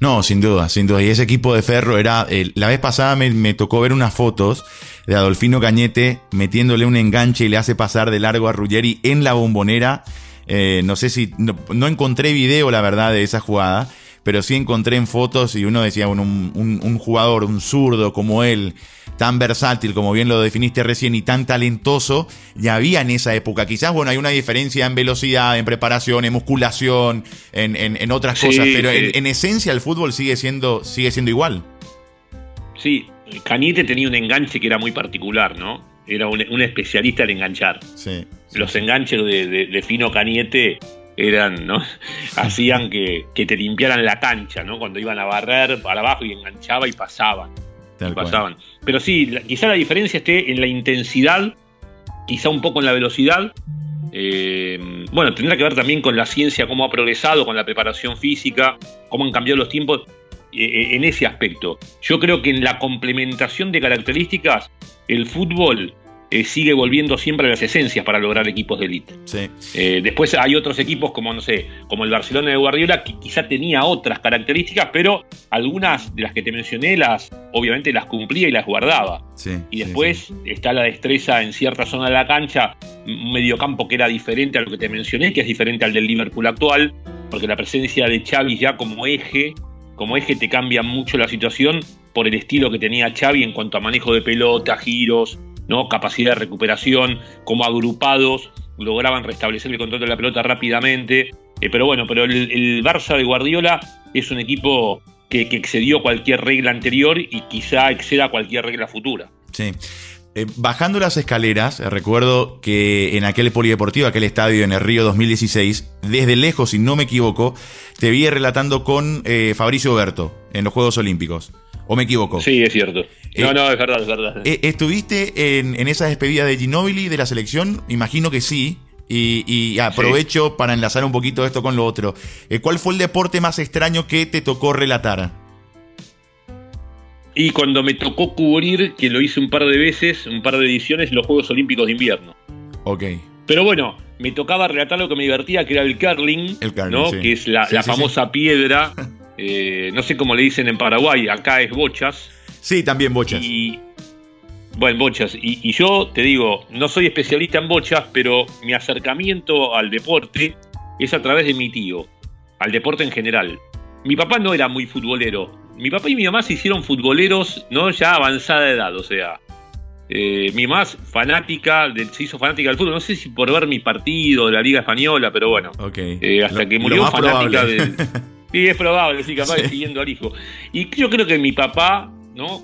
No, sin duda, sin duda. Y ese equipo de Ferro era. eh, la vez pasada me, me tocó ver unas fotos de Adolfino Cañete metiéndole un enganche y le hace pasar de largo a Ruggeri en la bombonera. Eh, no sé si. No, no encontré video, la verdad, de esa jugada. Pero sí encontré en fotos y uno decía, bueno, un, un- un jugador, un zurdo como él, tan versátil como bien lo definiste recién y tan talentoso, ya había en esa época. Quizás, bueno, hay una diferencia en velocidad, en preparación, en musculación, en, en- en otras Sí, cosas, pero en, en esencia el fútbol sigue siendo, sigue siendo igual. Sí, Cañete tenía un enganche que era muy particular, ¿no? Era un, un especialista en enganchar. Sí. Los enganches de, de- de Fino Cañete eran, ¿no? Hacían que, que te limpiaran la cancha, ¿no? Cuando iban a barrer para abajo y enganchaba y pasaban. Tal pasaban. Pero sí, la- quizá la diferencia esté en la intensidad, quizá un poco en la velocidad. Eh, bueno, tendrá que ver también con la ciencia, cómo ha progresado, con la preparación física, cómo han cambiado los tiempos eh, en ese aspecto. Yo creo que en la complementación de características, el fútbol eh, sigue volviendo siempre a las esencias para lograr equipos de élite. Sí. Eh, después hay otros equipos como, no sé, como el Barcelona de Guardiola, que quizá tenía otras características, pero algunas de las que te mencioné, las, obviamente las cumplía y las guardaba. Sí. Y después sí. está la destreza en cierta zona de la cancha, un mediocampo que era diferente a lo que te mencioné, que es diferente al del Liverpool actual, porque la presencia de Xavi ya como eje, como eje te cambia mucho la situación por el estilo que tenía Xavi en cuanto a manejo de pelota, giros, ¿no? capacidad de recuperación, como agrupados lograban restablecer el control de la pelota rápidamente. Eh, pero bueno, pero el, Barça de Guardiola es un equipo que, excedió cualquier regla anterior y quizá exceda cualquier regla futura. Sí. Eh, bajando las escaleras, eh, recuerdo que en aquel polideportivo, aquel estadio en el Río 2016, desde lejos, si no me equivoco, te vi relatando con Fabricio Berto en los Juegos Olímpicos. ¿O me equivoco? Sí, es cierto. No, Eh, no, es verdad, es verdad. Eh, ¿Estuviste en, en esa despedida de Ginóbili de la selección? Imagino que sí. Y, y aprovecho para enlazar un poquito esto con lo otro. Eh, ¿Cuál fue el deporte más extraño que te tocó relatar? Y cuando me tocó cubrir, que lo hice un par de veces, un par de ediciones, los Juegos Olímpicos de Invierno. Ok. Pero bueno, me tocaba relatar lo que me divertía, que era el curling, El curling, ¿no? sí. que es la, Sí, la famosa piedra, eh, no sé cómo le dicen en Paraguay, acá es bochas. Sí, también bochas. Y, bueno, bochas. Y, y yo te digo, no soy especialista en bochas, pero mi acercamiento al deporte es a través de mi tío, al deporte en general. Mi papá no era muy futbolero. Mi papá y mi mamá se hicieron futboleros, no ya avanzada edad, o sea. eh, mi mamá fanática, del- se hizo fanática del fútbol, no sé si por ver mi partido de la Liga Española, pero bueno. Ok. Eh, hasta Lo- que murió fanática del. Sí, es probable, sí, capaz Sí. siguiendo al hijo. Y yo creo que mi papá, ¿no?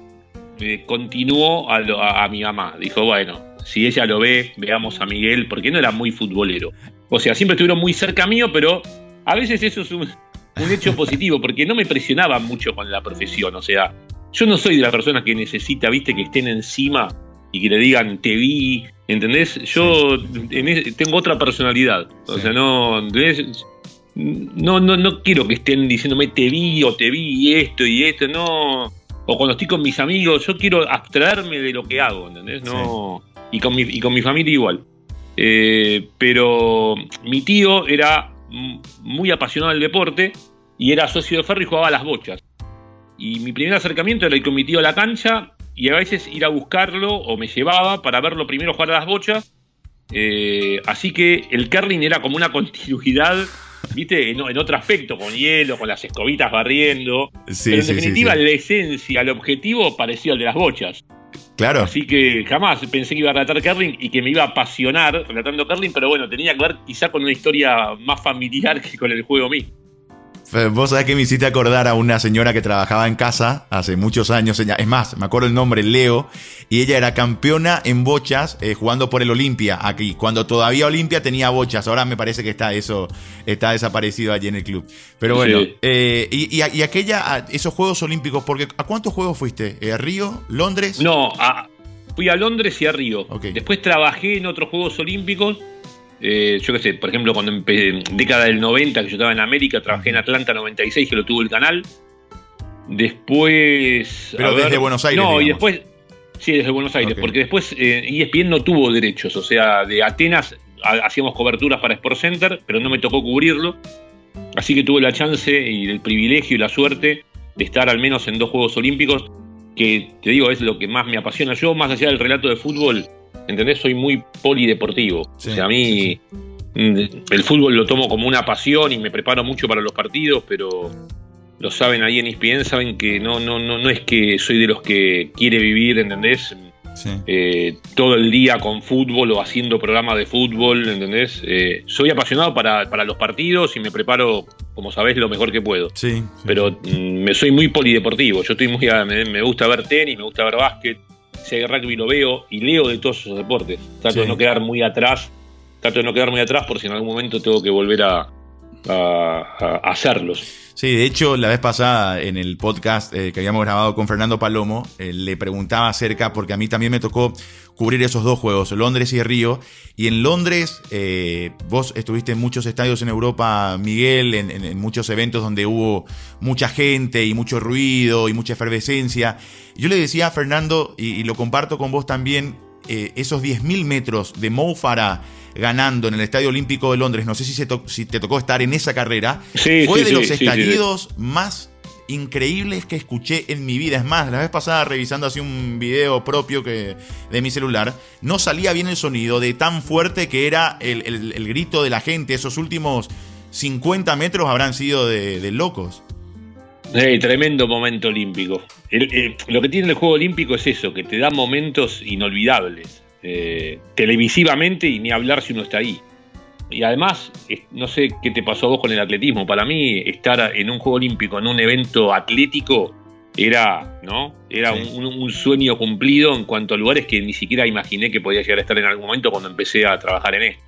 Eh, continuó a, lo- a- a mi mamá. Dijo, bueno, si ella lo ve, veamos a Miguel, porque no era muy futbolero. O sea, siempre estuvieron muy cerca mío, pero a veces eso es un, un hecho positivo, porque no me presionaba mucho con la profesión. O sea, yo no soy de las personas que necesita, viste, que estén encima y que le digan, te vi, ¿entendés? Yo en ese- tengo otra personalidad. O Sí. sea, no, ¿entendés? No, no, no quiero que estén diciéndome te vi o te vi esto y esto, no. O cuando estoy con mis amigos, yo quiero abstraerme de lo que hago, ¿entendés? No. Y, con mi, y con mi familia igual. Eh, pero mi tío era muy apasionado del deporte y era socio de ferro y jugaba a las bochas. Y mi primer acercamiento era ir con mi tío a la cancha y a veces ir a buscarlo o me llevaba para verlo primero jugar a las bochas. Eh, así que el curling era como una continuidad viste, en, en otro aspecto, con hielo, con las escobitas barriendo. Sí, pero en sí, definitiva, sí. la esencia, el objetivo parecía el de las bochas. Claro. Así que jamás pensé que iba a relatar curling y que me iba a apasionar relatando curling, pero bueno, tenía que ver quizá con una historia más familiar que con el juego mismo. Vos sabés que me hiciste acordar a una señora que trabajaba en casa hace muchos años. Es más, me acuerdo el nombre, Leo. Y ella era campeona en bochas eh, jugando por el Olimpia aquí. Cuando todavía Olimpia tenía bochas. Ahora me parece que está eso, está desaparecido allí en el club. Pero bueno, Sí. eh, y, y- y aquella, a- esos Juegos Olímpicos, porque ¿a cuántos juegos fuiste? Eh, ¿Río? ¿Londres? No, a- fui a Londres y a Río. Después trabajé en otros Juegos Olímpicos. Eh, yo qué sé, por ejemplo, cuando empecé, década del 90, que yo estaba en América, trabajé en Atlanta 96, que lo tuvo el canal. Después. Pero ver, desde Buenos Aires, No, y después. Sí, desde Buenos Aires, porque después eh, ESPN no tuvo derechos. O sea, de Atenas ha- hacíamos coberturas para Sport Center, pero no me tocó cubrirlo. Así que tuve la chance y el privilegio y la suerte de estar al menos en dos Juegos Olímpicos, que te digo, es lo que más me apasiona. Yo, más allá del relato de fútbol, ¿entendés? Soy muy polideportivo. Sí, o sea, a mí mm, el fútbol lo tomo como una pasión y me preparo mucho para los partidos, pero lo saben ahí en ESPN, saben que no, no, no, no es que soy de los que quiere vivir, ¿entendés? Sí. eh, todo el día con fútbol o haciendo programas de fútbol, ¿entendés? Eh, soy apasionado para, para los partidos y me preparo, como sabés, lo mejor que puedo. Sí. sí. Pero mm, me soy muy polideportivo. Yo estoy muy a- me, me gusta ver tenis, me gusta ver básquet, si hay rugby lo veo y leo de todos esos deportes. Trato Sí. de no quedar muy atrás, trato de no quedar muy atrás por si en algún momento tengo que volver a, a- hacerlos. Sí, de hecho, la vez pasada en el podcast eh, que habíamos grabado con Fernando Palomo, eh, le preguntaba acerca, porque a mí también me tocó cubrir esos dos juegos, Londres y Río. Y en Londres, eh, vos estuviste en muchos estadios en Europa, Miguel, en, muchos eventos donde hubo mucha gente y mucho ruido y mucha efervescencia. Yo le decía a Fernando, y lo comparto con vos también, eh, esos 10.000 metros de Mo Farah ganando en el Estadio Olímpico de Londres, no sé si, se to- si te tocó estar en esa carrera, Sí, fue sí, de sí, los estallidos más increíbles que escuché en mi vida. Es más, la vez pasada revisando así un video propio que, de mi celular, no salía bien el sonido de tan fuerte que era el, el- el grito de la gente. Esos últimos 50 metros habrán sido de, de locos. Tremendo momento olímpico. El- eh, lo que tiene el juego olímpico es eso, que te da momentos inolvidables. eh, televisivamente y ni hablar si uno está ahí. Y además, no sé qué te pasó a vos con el atletismo. Para mí, estar en un juego olímpico, en un evento atlético, era, ¿no? Era Sí. un, un sueño cumplido en cuanto a lugares que ni siquiera imaginé que podía llegar a estar en algún momento cuando empecé a trabajar en esto.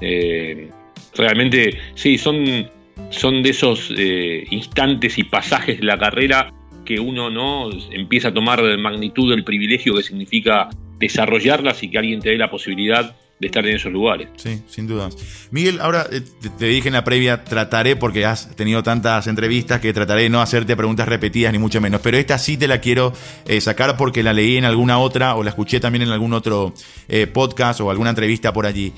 Eh, realmente, sí, son, son de esos eh, instantes y pasajes de la carrera que uno no empieza a tomar magnitud del privilegio que significa desarrollarlas y que alguien te dé la posibilidad de estar en esos lugares. Sí, sin dudas. Miguel, ahora eh, te, dije en la previa, trataré, porque has tenido tantas entrevistas que trataré de no hacerte preguntas repetidas, ni mucho menos. Pero esta sí te la quiero eh, sacar porque la leí en alguna otra o la escuché también en algún otro eh, podcast o alguna entrevista por allí.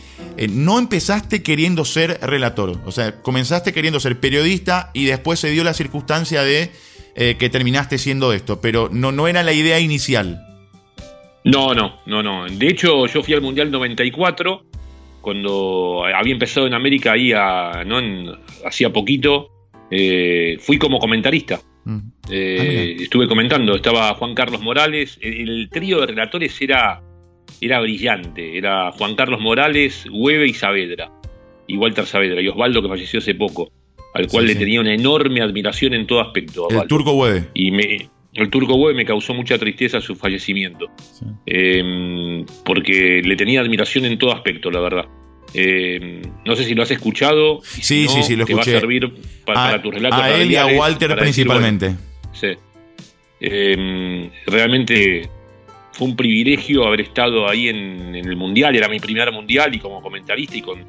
No empezaste queriendo ser relator, o sea, comenzaste queriendo ser periodista y después se dio la circunstancia de que terminaste siendo esto, pero no, no era la idea inicial. No, no, no, no. De hecho, yo fui al Mundial 94, cuando había empezado en América ahí a, ¿no? En- hacía poquito. eh, fui como comentarista. Mm. Eh, Ah, estuve comentando, estaba Juan Carlos Morales, el, el trío de relatores era, era brillante, era Juan Carlos Morales, Hueve y Saavedra, y Walter Saavedra, y Osvaldo que falleció hace poco, al cual Sí, le sí. tenía una enorme admiración en todo aspecto. a El turco Hueve. Y me, el turco Hueve me causó mucha tristeza su fallecimiento, Sí. eh, porque le tenía admiración en todo aspecto, la verdad. Eh, no sé si lo has escuchado. si Sí, no, sí, sí, lo te va a escuché. servir pa- A- para, tus relatos. a él y a Walter para decir, bueno, principalmente. Sí. Eh, realmente fue un privilegio haber estado ahí en, en el Mundial, era mi primer Mundial y como comentarista y con,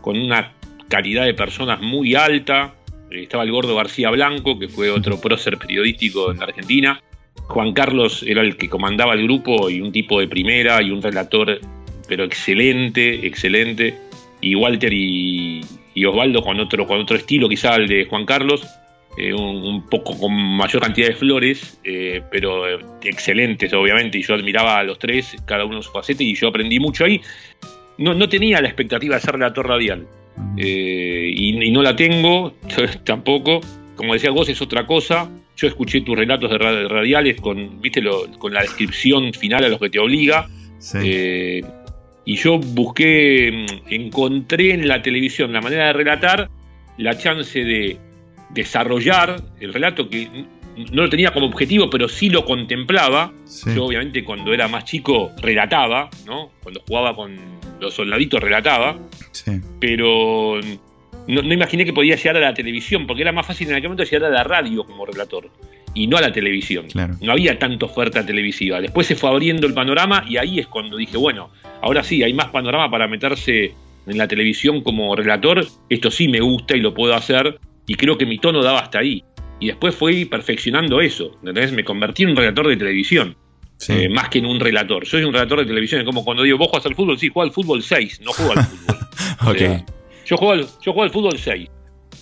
con una calidad de personas muy alta. Estaba el gordo García Blanco, que fue otro prócer periodístico en la Argentina. Juan Carlos era el que comandaba el grupo y un tipo de primera y un relator, pero excelente, excelente. Y Walter y, Osvaldo con otro, con otro estilo, quizá el de Juan Carlos, eh, un, poco con mayor cantidad de flores, eh, pero excelentes, obviamente. Y yo admiraba a los tres, cada uno su faceta, y yo aprendí mucho ahí. no, no tenía la expectativa de ser relator radial. Eh, y, y no la tengo tampoco. Como decía vos, es otra cosa. Yo escuché tus relatos de ra- radiales con, ¿viste lo- con la descripción final a los que te obliga. Sí. Eh, y yo busqué, mm, encontré en la televisión la manera de relatar, la chance de desarrollar el relato que no lo tenía como objetivo, pero sí lo contemplaba. Sí. Yo obviamente cuando era más chico relataba, ¿no? Cuando jugaba con los soldaditos relataba, Sí. pero no, no imaginé que podía llegar a la televisión, porque era más fácil en aquel momento llegar a la radio como relator y no a la televisión. Claro. No había tanta oferta televisiva. Después se fue abriendo el panorama y ahí es cuando dije, bueno, ahora sí, hay más panorama para meterse en la televisión como relator. Esto sí me gusta y lo puedo hacer y creo que mi tono daba hasta ahí. Y después fui perfeccionando eso. ¿entendés? Me convertí en un relator de televisión. Sí. eh, más que en un relator. Soy un relator de televisión. Es como cuando digo, vos jugás al fútbol, sí, juego al fútbol 6, no juego al fútbol. ok. O sea, yo, juego al, yo juego al fútbol 6.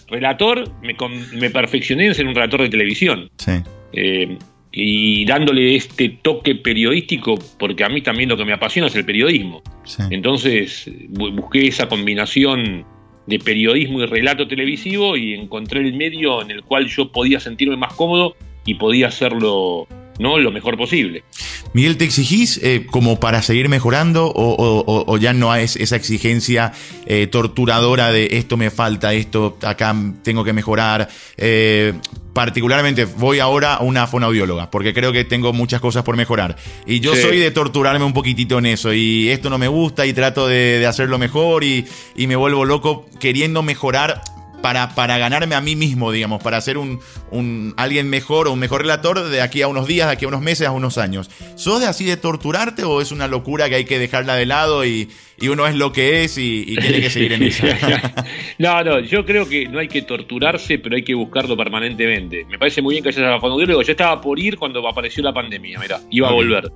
Relator, me, me perfeccioné en ser un relator de televisión. Sí. eh, y dándole este toque periodístico, porque a mí también lo que me apasiona es el periodismo. Sí. Entonces bu- busqué esa combinación de periodismo y relato televisivo y encontré el medio en el cual yo podía sentirme más cómodo y podía hacerlo ¿no? lo mejor posible. Miguel, ¿te exigís eh, como para seguir mejorando o, o- o- o ya no es esa exigencia eh, torturadora de esto me falta, esto acá tengo que mejorar? Eh, particularmente voy ahora a una fonoaudióloga porque creo que tengo muchas cosas por mejorar. Y yo Sí. soy de torturarme un poquitito en eso y esto no me gusta y trato de, de hacerlo mejor y, y me vuelvo loco queriendo mejorar para, para ganarme a mí mismo, digamos, para ser un, un alguien mejor o un mejor relator de aquí a unos días, de aquí a unos meses, a unos años. ¿Sos de así de torturarte o es una locura que hay que dejarla de lado y, y uno es lo que es y, y tiene que seguir en esa? no, no, yo creo que no hay que torturarse, pero hay que buscarlo permanentemente. Me parece muy bien que hayas a la fonoaudiólogo. Yo estaba por ir cuando apareció la pandemia, mira, iba a volver.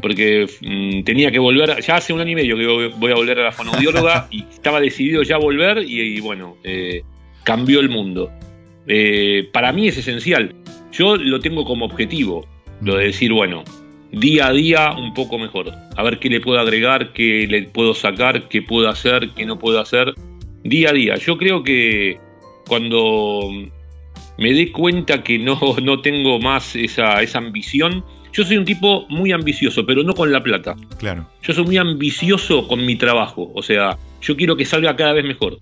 Porque mm, tenía que volver, ya hace un año y medio que voy- a volver a la fonoaudióloga y estaba decidido ya volver y, y bueno, eh, cambió el mundo. Eh, para mí es esencial. Yo lo tengo como objetivo, lo de decir, bueno, día a día un poco mejor. A ver qué le puedo agregar, qué le puedo sacar, qué puedo hacer, qué no puedo hacer. Día a día. Yo creo que cuando me dé cuenta que no, no tengo más esa, esa ambición, yo soy un tipo muy ambicioso, pero no con la plata. Claro. Yo soy muy ambicioso con mi trabajo. O sea, yo quiero que salga cada vez mejor.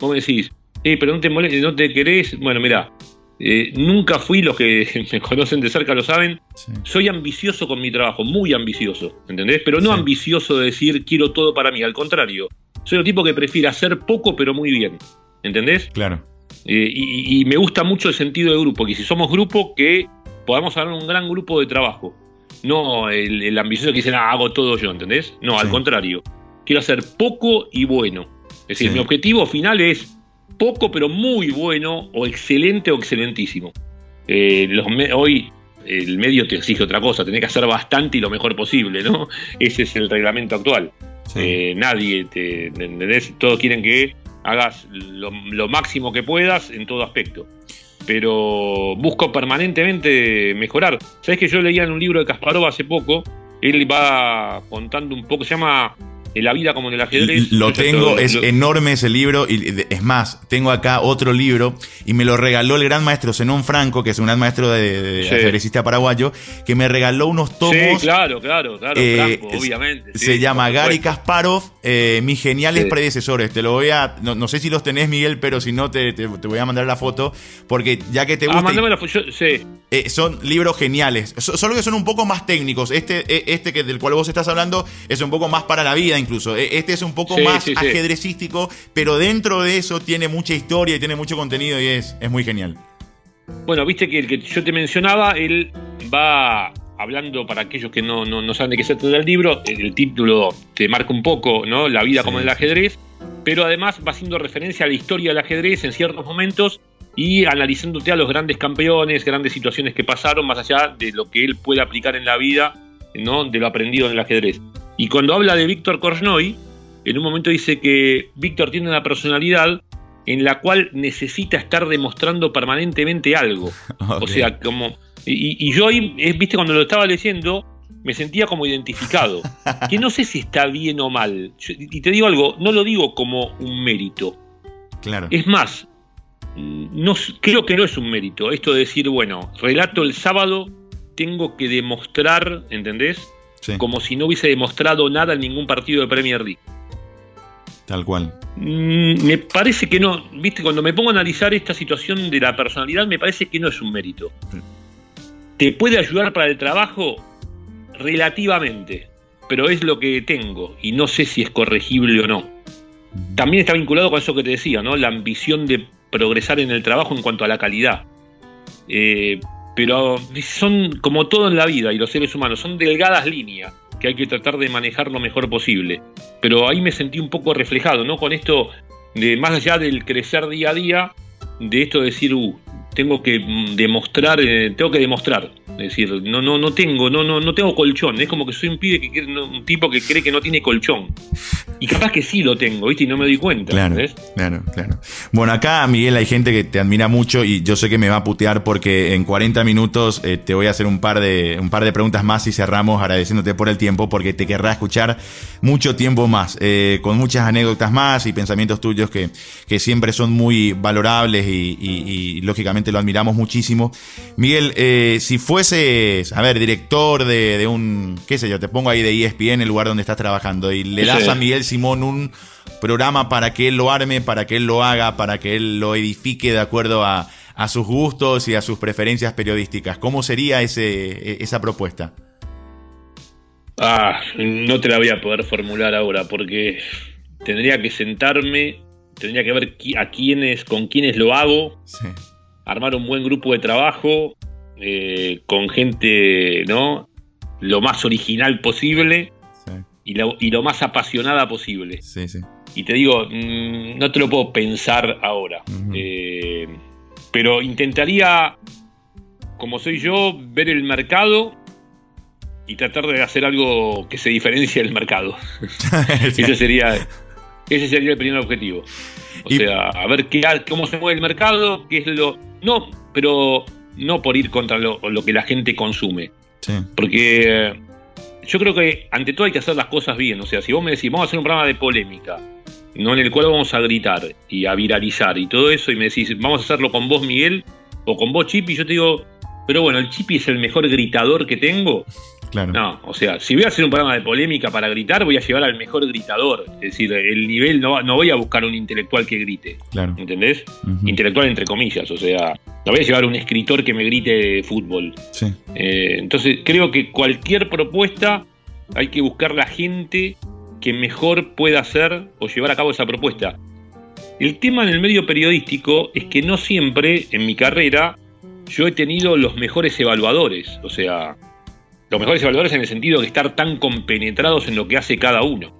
Vos me decís, eh, pero no te, molest- no te querés. Bueno, mirá, eh, nunca fui, los que me conocen de cerca lo saben, Sí. soy ambicioso con mi trabajo, muy ambicioso, ¿entendés? Pero no Sí. ambicioso de decir quiero todo para mí, al contrario. Soy un tipo que prefiere hacer poco pero muy bien, ¿entendés? Claro. Eh, y, y me gusta mucho el sentido de grupo, que si somos grupo, que podamos hacer un gran grupo de trabajo. No el, el ambicioso que dice, "Ah, hago todo yo, ¿entendés? No, al contrario. Quiero hacer poco y bueno. Es decir, mi objetivo final es poco pero muy bueno, o excelente o excelentísimo. Eh, los hoy el medio te exige otra cosa, tenés que hacer bastante y lo mejor posible, ¿no? Ese es el reglamento actual. Sí. Eh, nadie te ¿entendés? Todos quieren que hagas lo, lo máximo que puedas en todo aspecto. Pero busco permanentemente mejorar. ¿Sabes que yo leía en un libro de Kasparov hace poco? Él va contando un poco, se llama eh, La vida como en el ajedrez. Lo tengo, es lo- enorme ese libro y es más, tengo acá otro libro y me lo regaló el gran maestro Zenón Franco, que es un gran maestro de, de Sí. ajedrecista paraguayo, que me regaló unos tomos. Sí, claro, claro, claro, eh, Franco, obviamente. se sí, llama Gary. Kasparov, eh, mis geniales Sí. predecesores. Te lo voy a, no, no sé si los tenés, Miguel, pero si no te, te- te voy a mandar la foto, porque ya que te Ah, gusta, y- mandame la fo- yo- sí. eh, son libros geniales. So- solo que son un poco más técnicos. Este, eh, este que del cual vos estás hablando es un poco más para la vida, incluso. Eh, Este es un poco Sí, más sí, sí. ajedrecístico, pero dentro de eso tiene mucha historia y tiene mucho contenido y es, es muy genial. Bueno, viste que el que yo te mencionaba, él va hablando para aquellos que no, no, no saben de qué se trata el libro, el título te marca un poco, ¿no? La vida como en el ajedrez, pero además va haciendo referencia a la historia del ajedrez en ciertos momentos y analizándote a los grandes campeones, grandes situaciones que pasaron, más allá de lo que él puede aplicar en la vida, ¿no? De lo aprendido en el ajedrez. Y cuando habla de Víctor Korchnoi, en un momento dice que Víctor tiene una personalidad en la cual necesita estar demostrando permanentemente algo. O sea, como. Y, y yo ahí, viste, cuando lo estaba leyendo, me sentía como identificado. Que no sé si está bien o mal. Yo- y te digo algo, no lo digo como un mérito. Claro. Es más, no, s- creo que no es un mérito. Esto de decir, bueno, relato el sábado, tengo que demostrar, ¿entendés? Sí, Como si no hubiese demostrado nada en ningún partido de Premier League. tal cual. Mm, Me parece que no, viste, cuando me pongo a analizar esta situación de la personalidad, me parece que no es un mérito. ¿Te puede ayudar para el trabajo? Relativamente, pero es lo que tengo y no sé si es corregible o no. También está vinculado con eso que te decía, ¿no? La ambición de progresar en el trabajo en cuanto a la calidad. Eh, pero son como todo en la vida y los seres humanos, son delgadas líneas que hay que tratar de manejar lo mejor posible. Pero ahí me sentí un poco reflejado, ¿no? Con esto de más allá del crecer día a día, de esto de decir, uh, tengo que mm, demostrar, eh, tengo que demostrar. Es decir, no, no, no tengo, no, no, no tengo colchón. Es como que soy un pibe que quiere- un tipo que cree que no tiene colchón. Y capaz que sí lo tengo, ¿viste? Y no me doy cuenta. Claro, ¿ves? claro, claro. Bueno, acá, Miguel, hay gente que te admira mucho y yo sé que me va a putear porque en 40 minutos eh, te voy a hacer un par, de, un par de preguntas más y cerramos agradeciéndote por el tiempo porque te querrá escuchar mucho tiempo más, eh, con muchas anécdotas más y pensamientos tuyos que, que siempre son muy valorables y, y- y, lógicamente lo admiramos muchísimo. Miguel, eh, si fueses, a ver, director de, de un, qué sé yo, te pongo ahí de ESPN, el lugar donde estás trabajando, y le das Sí. a Miguel Simón un programa para que él lo arme, para que él lo haga, para que él lo edifique de acuerdo a, a sus gustos y a sus preferencias periodísticas. ¿Cómo sería ese, e- esa propuesta? Ah, no te la voy a poder formular ahora porque tendría que sentarme, tendría que ver a quiénes, con quiénes lo hago, Sí, armar un buen grupo de trabajo eh, con gente, ¿no? Lo más original posible sí, y lo, y lo más apasionada posible. sí, sí. Y te digo, mm, no te lo puedo pensar ahora. Eh, pero intentaría, como soy yo, ver el mercado y tratar de hacer algo que se diferencie del mercado. Ese sería, ese sería el primer objetivo. O Y- sea, a ver qué, cómo se mueve el mercado, qué es lo. No, pero no por ir contra lo, lo que la gente consume. Sí, Porque eh, yo creo que ante todo hay que hacer las cosas bien. O sea, si vos me decís, vamos a hacer un programa de polémica, no en el cual vamos a gritar y a viralizar y todo eso, y me decís, vamos a hacerlo con vos, Miguel, o con vos, Chipi, yo te digo, pero bueno, el Chipi es el mejor gritador que tengo. Claro. No, o sea, si voy a hacer un programa de polémica para gritar, voy a llevar al mejor gritador. Es decir, el nivel no, no voy a buscar un intelectual que grite. Claro. ¿Entendés? Intelectual entre comillas, o sea, no voy a llevar un escritor que me grite fútbol. Sí, Eh, entonces, creo que cualquier propuesta hay que buscar la gente que mejor pueda hacer o llevar a cabo esa propuesta. El tema en el medio periodístico es que no siempre en mi carrera yo he tenido los mejores evaluadores, o sea, los mejores evaluadores en el sentido de estar tan compenetrados en lo que hace cada uno.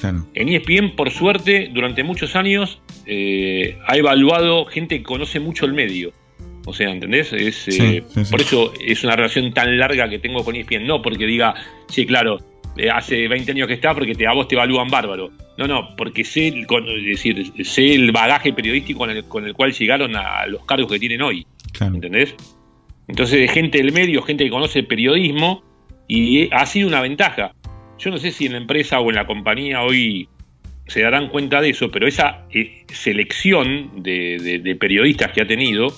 claro. En ESPN, por suerte, durante muchos años eh, ha evaluado gente que conoce mucho el medio. O sea, ¿entendés? Es, eh, Sí, sí, sí. Por eso es una relación tan larga que tengo con ESPN. No porque diga, sí, claro, eh, hace 20 años que está porque te, a vos te evalúan bárbaro. No, no, porque sé, el, con- es decir, sé el bagaje periodístico con el, con el cual llegaron a los cargos que tienen hoy. claro. ¿entendés? Entonces, gente del medio, gente que conoce el periodismo, y ha sido una ventaja. Yo no sé si en la empresa o en la compañía hoy se darán cuenta de eso, pero esa eh, selección de, de- de periodistas que ha tenido,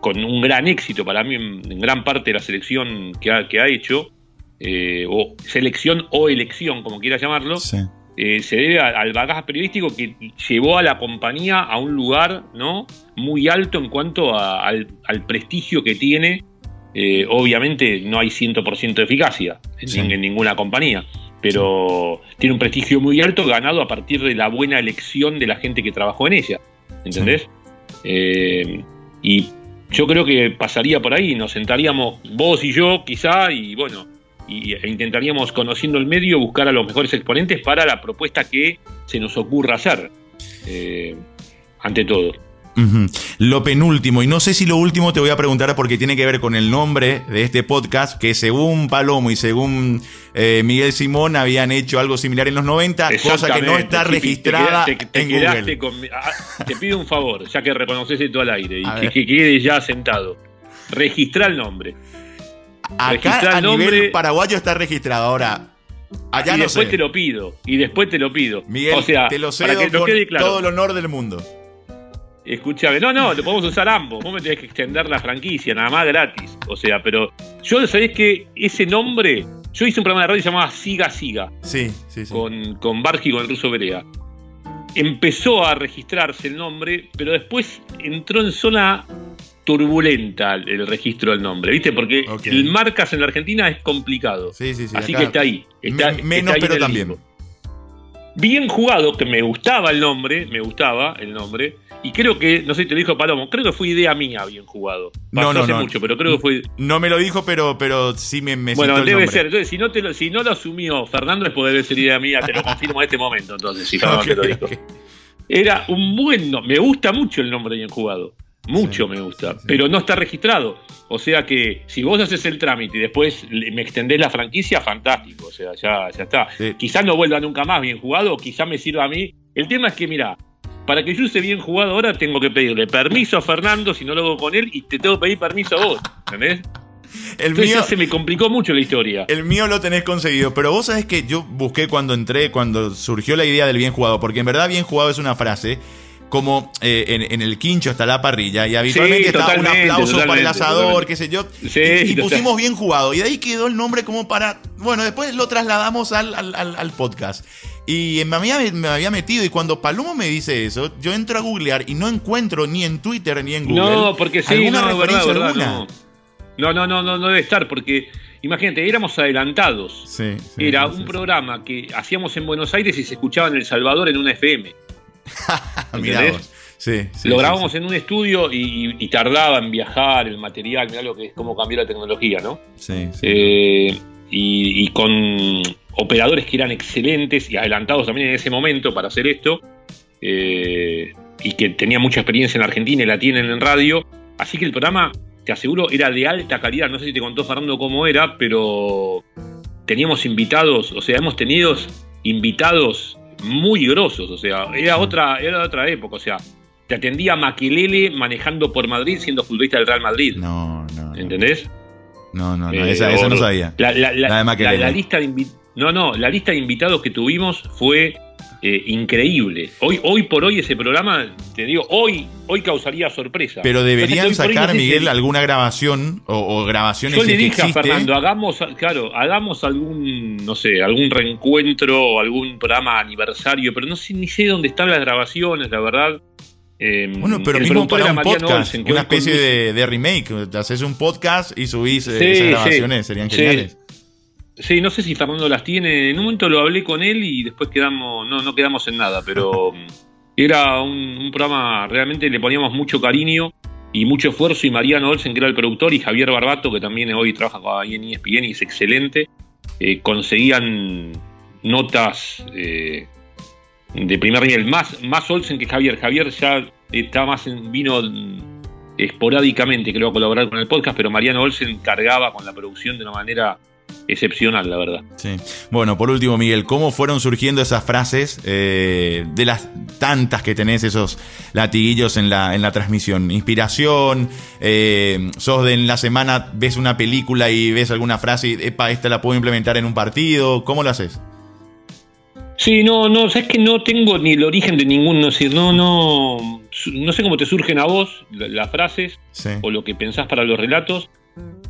con un gran éxito para mí, en, gran parte de la selección que ha, que ha hecho, eh, o selección o elección, como quieras llamarlo, Sí, eh, se debe a- al bagaje periodístico que llevó a la compañía a un lugar ¿no? muy alto en cuanto a- al, al prestigio que tiene. Eh, obviamente no hay 100% de eficacia en, Sí. en ninguna compañía, pero tiene un prestigio muy alto ganado a partir de la buena elección de la gente que trabajó en ella. ¿Entendés? Eh, y yo creo que pasaría por ahí, nos sentaríamos vos y yo quizá y bueno, y, e intentaríamos conociendo el medio buscar a los mejores exponentes para la propuesta que se nos ocurra hacer. Eh, ante todo. Lo penúltimo, y no sé si lo último te voy a preguntar porque tiene que ver con el nombre de este podcast, que según Palomo y según eh, Miguel Simón habían hecho algo similar en los 90, cosa que no está registrada te, quedaste- te en quedaste Google. con- ah, te pido un favor, ya que reconoces esto al aire y que, que quede ya sentado. Registra el nombre. Acá a el nombre. nivel paraguayo está registrado. Ahora, allá y no después sé. te lo pido. Y después te lo pido. Miguel, o sea, te lo para cedo que nos con quede claro. todo el honor del mundo. Escúchame, no, no, lo podemos usar ambos. Vos me tenés que extender la franquicia, nada más gratis. O sea, pero yo sabés que ese nombre, yo hice un programa de radio llamado Siga Siga Sí, sí, sí. con, con Barji y con el ruso Berea. Empezó a registrarse el nombre, pero después entró en zona turbulenta el, registro del nombre, ¿viste? Porque el marcas en la Argentina es complicado. Sí, sí, sí. Así acá- que está ahí. Está, Me- menos, está ahí pero también. Bien jugado, que me gustaba el nombre, me gustaba el nombre. Y creo que, no sé si te lo dijo Palomo, creo que fue idea mía bien jugado. No, Pasó no, hace no. mucho, pero creo que fue. No me lo dijo, pero, pero sí me, me Bueno, citó debe ser. Entonces, si no, te lo, si no lo asumió Fernando, es porque debe ser idea mía. Te lo confirmo en este momento, entonces, si te lo dijo. Era un buen nombre. Me gusta mucho el nombre bien jugado. Mucho Sí, me gusta. sí, sí. Pero no está registrado. O sea que si vos haces el trámite y después me extendés la franquicia, fantástico. O sea, ya, ya está. Quizás no vuelva nunca más bien jugado, quizás me sirva a mí. El tema es que, mira, para que yo use bien jugado ahora tengo que pedirle permiso a Fernando si no lo hago con él y te tengo que pedir permiso a vos. ¿Entendés? El Entonces mío, ya se me complicó mucho la historia. el mío lo tenés conseguido, pero vos sabés que yo busqué cuando entré, cuando surgió la idea del bien jugado, porque en verdad bien jugado es una frase como eh, en, en el quincho está la parrilla y habitualmente está un aplauso para el asador, totalmente. qué sé yo, Sí, y, y pusimos bien jugado y de ahí quedó el nombre como para, bueno, después lo trasladamos al, al- al- al podcast y me había, me había metido y cuando Palomo me dice eso, yo entro a googlear y no encuentro ni en Twitter ni en Google No, porque sí, alguna no, referencia verdad, alguna. no. No, no, no, no, no debe estar, porque imagínate, éramos adelantados. Sí, sí, Era sí, un sí, programa que hacíamos en Buenos Aires y se escuchaba en El Salvador en una FM. Mirá vos. Sí, sí, Lo grabamos sí. en un estudio y, tardaba en viajar el material, mirá lo que es, cómo cambió la tecnología, ¿no? Sí. Eh, y, y con operadores que eran excelentes y adelantados también en ese momento para hacer esto, eh, y que tenían mucha experiencia en Argentina y la tienen en radio. Así que el programa, te aseguro, era de alta calidad. No sé si te contó Fernando cómo era, pero teníamos invitados, o sea, hemos tenido invitados muy grosos, o sea, era otra, era otra época, o sea, te atendía Maquelele manejando por Madrid siendo futbolista del Real Madrid. No, no. ¿Entendés? No, no, no, Eh, esa, esa no sabía. La, la- la- La de la lista de no, no, la lista de invitados que tuvimos fue eh, increíble. Hoy, hoy por hoy ese programa, te digo, hoy, hoy causaría sorpresa. Pero deberían Entonces, sacar, Miguel, alguna grabación o, o grabaciones Yo le que dije a. Fernando, hagamos, claro, hagamos algún, no sé, algún reencuentro o algún programa aniversario, pero no sé ni sé dónde están las grabaciones, la verdad. Eh, Bueno, pero mismo para un Mariano podcast, Olsen, una especie de, de remake. Haces un podcast y subís eh, Sí, esas sí. grabaciones, serían geniales. Sí, no sé si Fernando las tiene. En un momento lo hablé con él y después quedamos, no, no quedamos en nada, pero era un, programa, realmente le poníamos mucho cariño y mucho esfuerzo y Mariano Olsen, que era el productor, y Javier Barbato, que también hoy trabaja ahí en ESPN y es excelente, eh, conseguían notas eh, de primer nivel. Más, más Olsen que Javier. Javier ya está más vino esporádicamente, creo, a colaborar con el podcast, pero Mariano Olsen cargaba con la producción de una manera excepcional, la verdad. Sí. Bueno, por último, Miguel, ¿cómo fueron surgiendo esas frases eh, de las tantas que tenés, esos latiguillos en la, en la transmisión? ¿Inspiración? Eh, ¿Sos de en la semana, ves una película y ves alguna frase y, epa, esta la puedo implementar en un partido? ¿Cómo lo haces? Sí, no, no, sabes que no tengo ni el origen de ninguno, es decir, no, no, no sé cómo te surgen a vos la- las frases Sí. o lo que pensás para los relatos,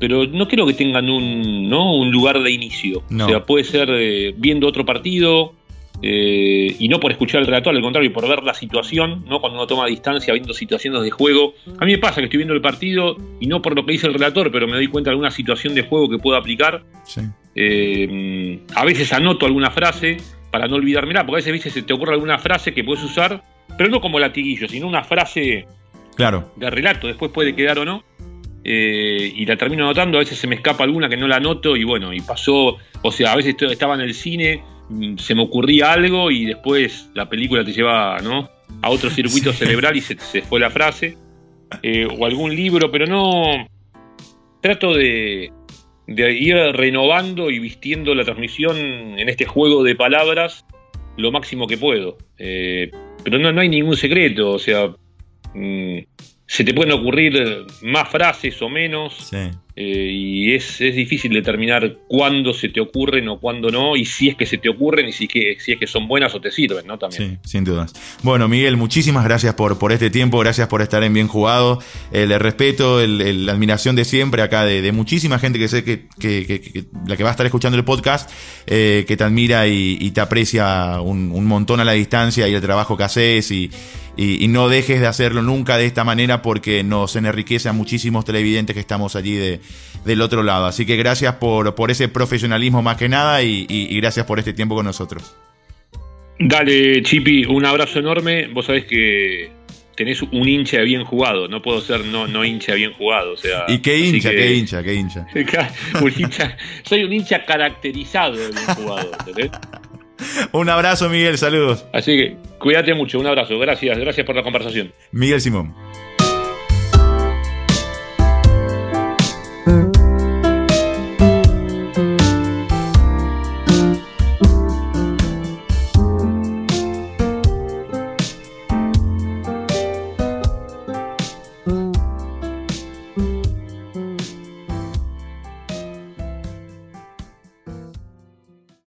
pero no creo que tengan un, ¿no? un lugar de inicio. No. O sea, puede ser eh, viendo otro partido eh, y no por escuchar el relator, al contrario, por ver la situación, ¿no? cuando uno toma distancia viendo situaciones de juego. A mí me pasa que estoy viendo el partido y no por lo que dice el relator, pero me doy cuenta de alguna situación de juego que puedo aplicar. Sí. Eh, a veces anoto alguna frase para no olvidármela, porque a veces, se te ocurre alguna frase que puedes usar, pero no como latiguillo, sino una frase Claro. de relato, después puede quedar o no. Eh, y la termino anotando, a veces se me escapa alguna que no la anoto y bueno, y pasó, o sea, a veces estaba en el cine, mm, se me ocurría algo y después la película te lleva ¿no? a otro circuito cerebral y se, se fue la frase. Eh, o algún libro, pero no... Trato de, de ir renovando y vistiendo la transmisión en este juego de palabras lo máximo que puedo. Eh, pero no, no hay ningún secreto, o sea, mm, se te pueden ocurrir más frases o menos. Sí. Eh, y es, es, difícil determinar cuándo se te ocurren o cuándo no, y si es que se te ocurren y si, que, si es que son buenas o te sirven, ¿no? También. Sí, sin dudas. Bueno, Miguel, muchísimas gracias por, por este tiempo, gracias por estar en Bien Jugado. Respeto, el, el, la admiración de siempre acá de, muchísima gente que sé que, que, la que va a estar escuchando el podcast, eh, que te admira y, te aprecia un, un, montón a la distancia y el trabajo que haces y, y, y, no dejes de hacerlo nunca de esta manera porque nos enriquece a muchísimos televidentes que estamos allí de, del otro lado. Así que gracias por, por ese profesionalismo más que nada y, y, gracias por este tiempo con nosotros. Dale, Chipi, un abrazo enorme. Vos sabés que tenés un hincha bien jugado. No puedo ser no, no hincha bien jugado. O sea, ¿Y qué hincha? Que, ¿Qué hincha? ¿Qué hincha? un hincha? Soy un hincha caracterizado de bien jugado. ¿entendés? Un abrazo, Miguel, saludos. Así que cuídate mucho, un abrazo, gracias, gracias por la conversación. Miguel Simón.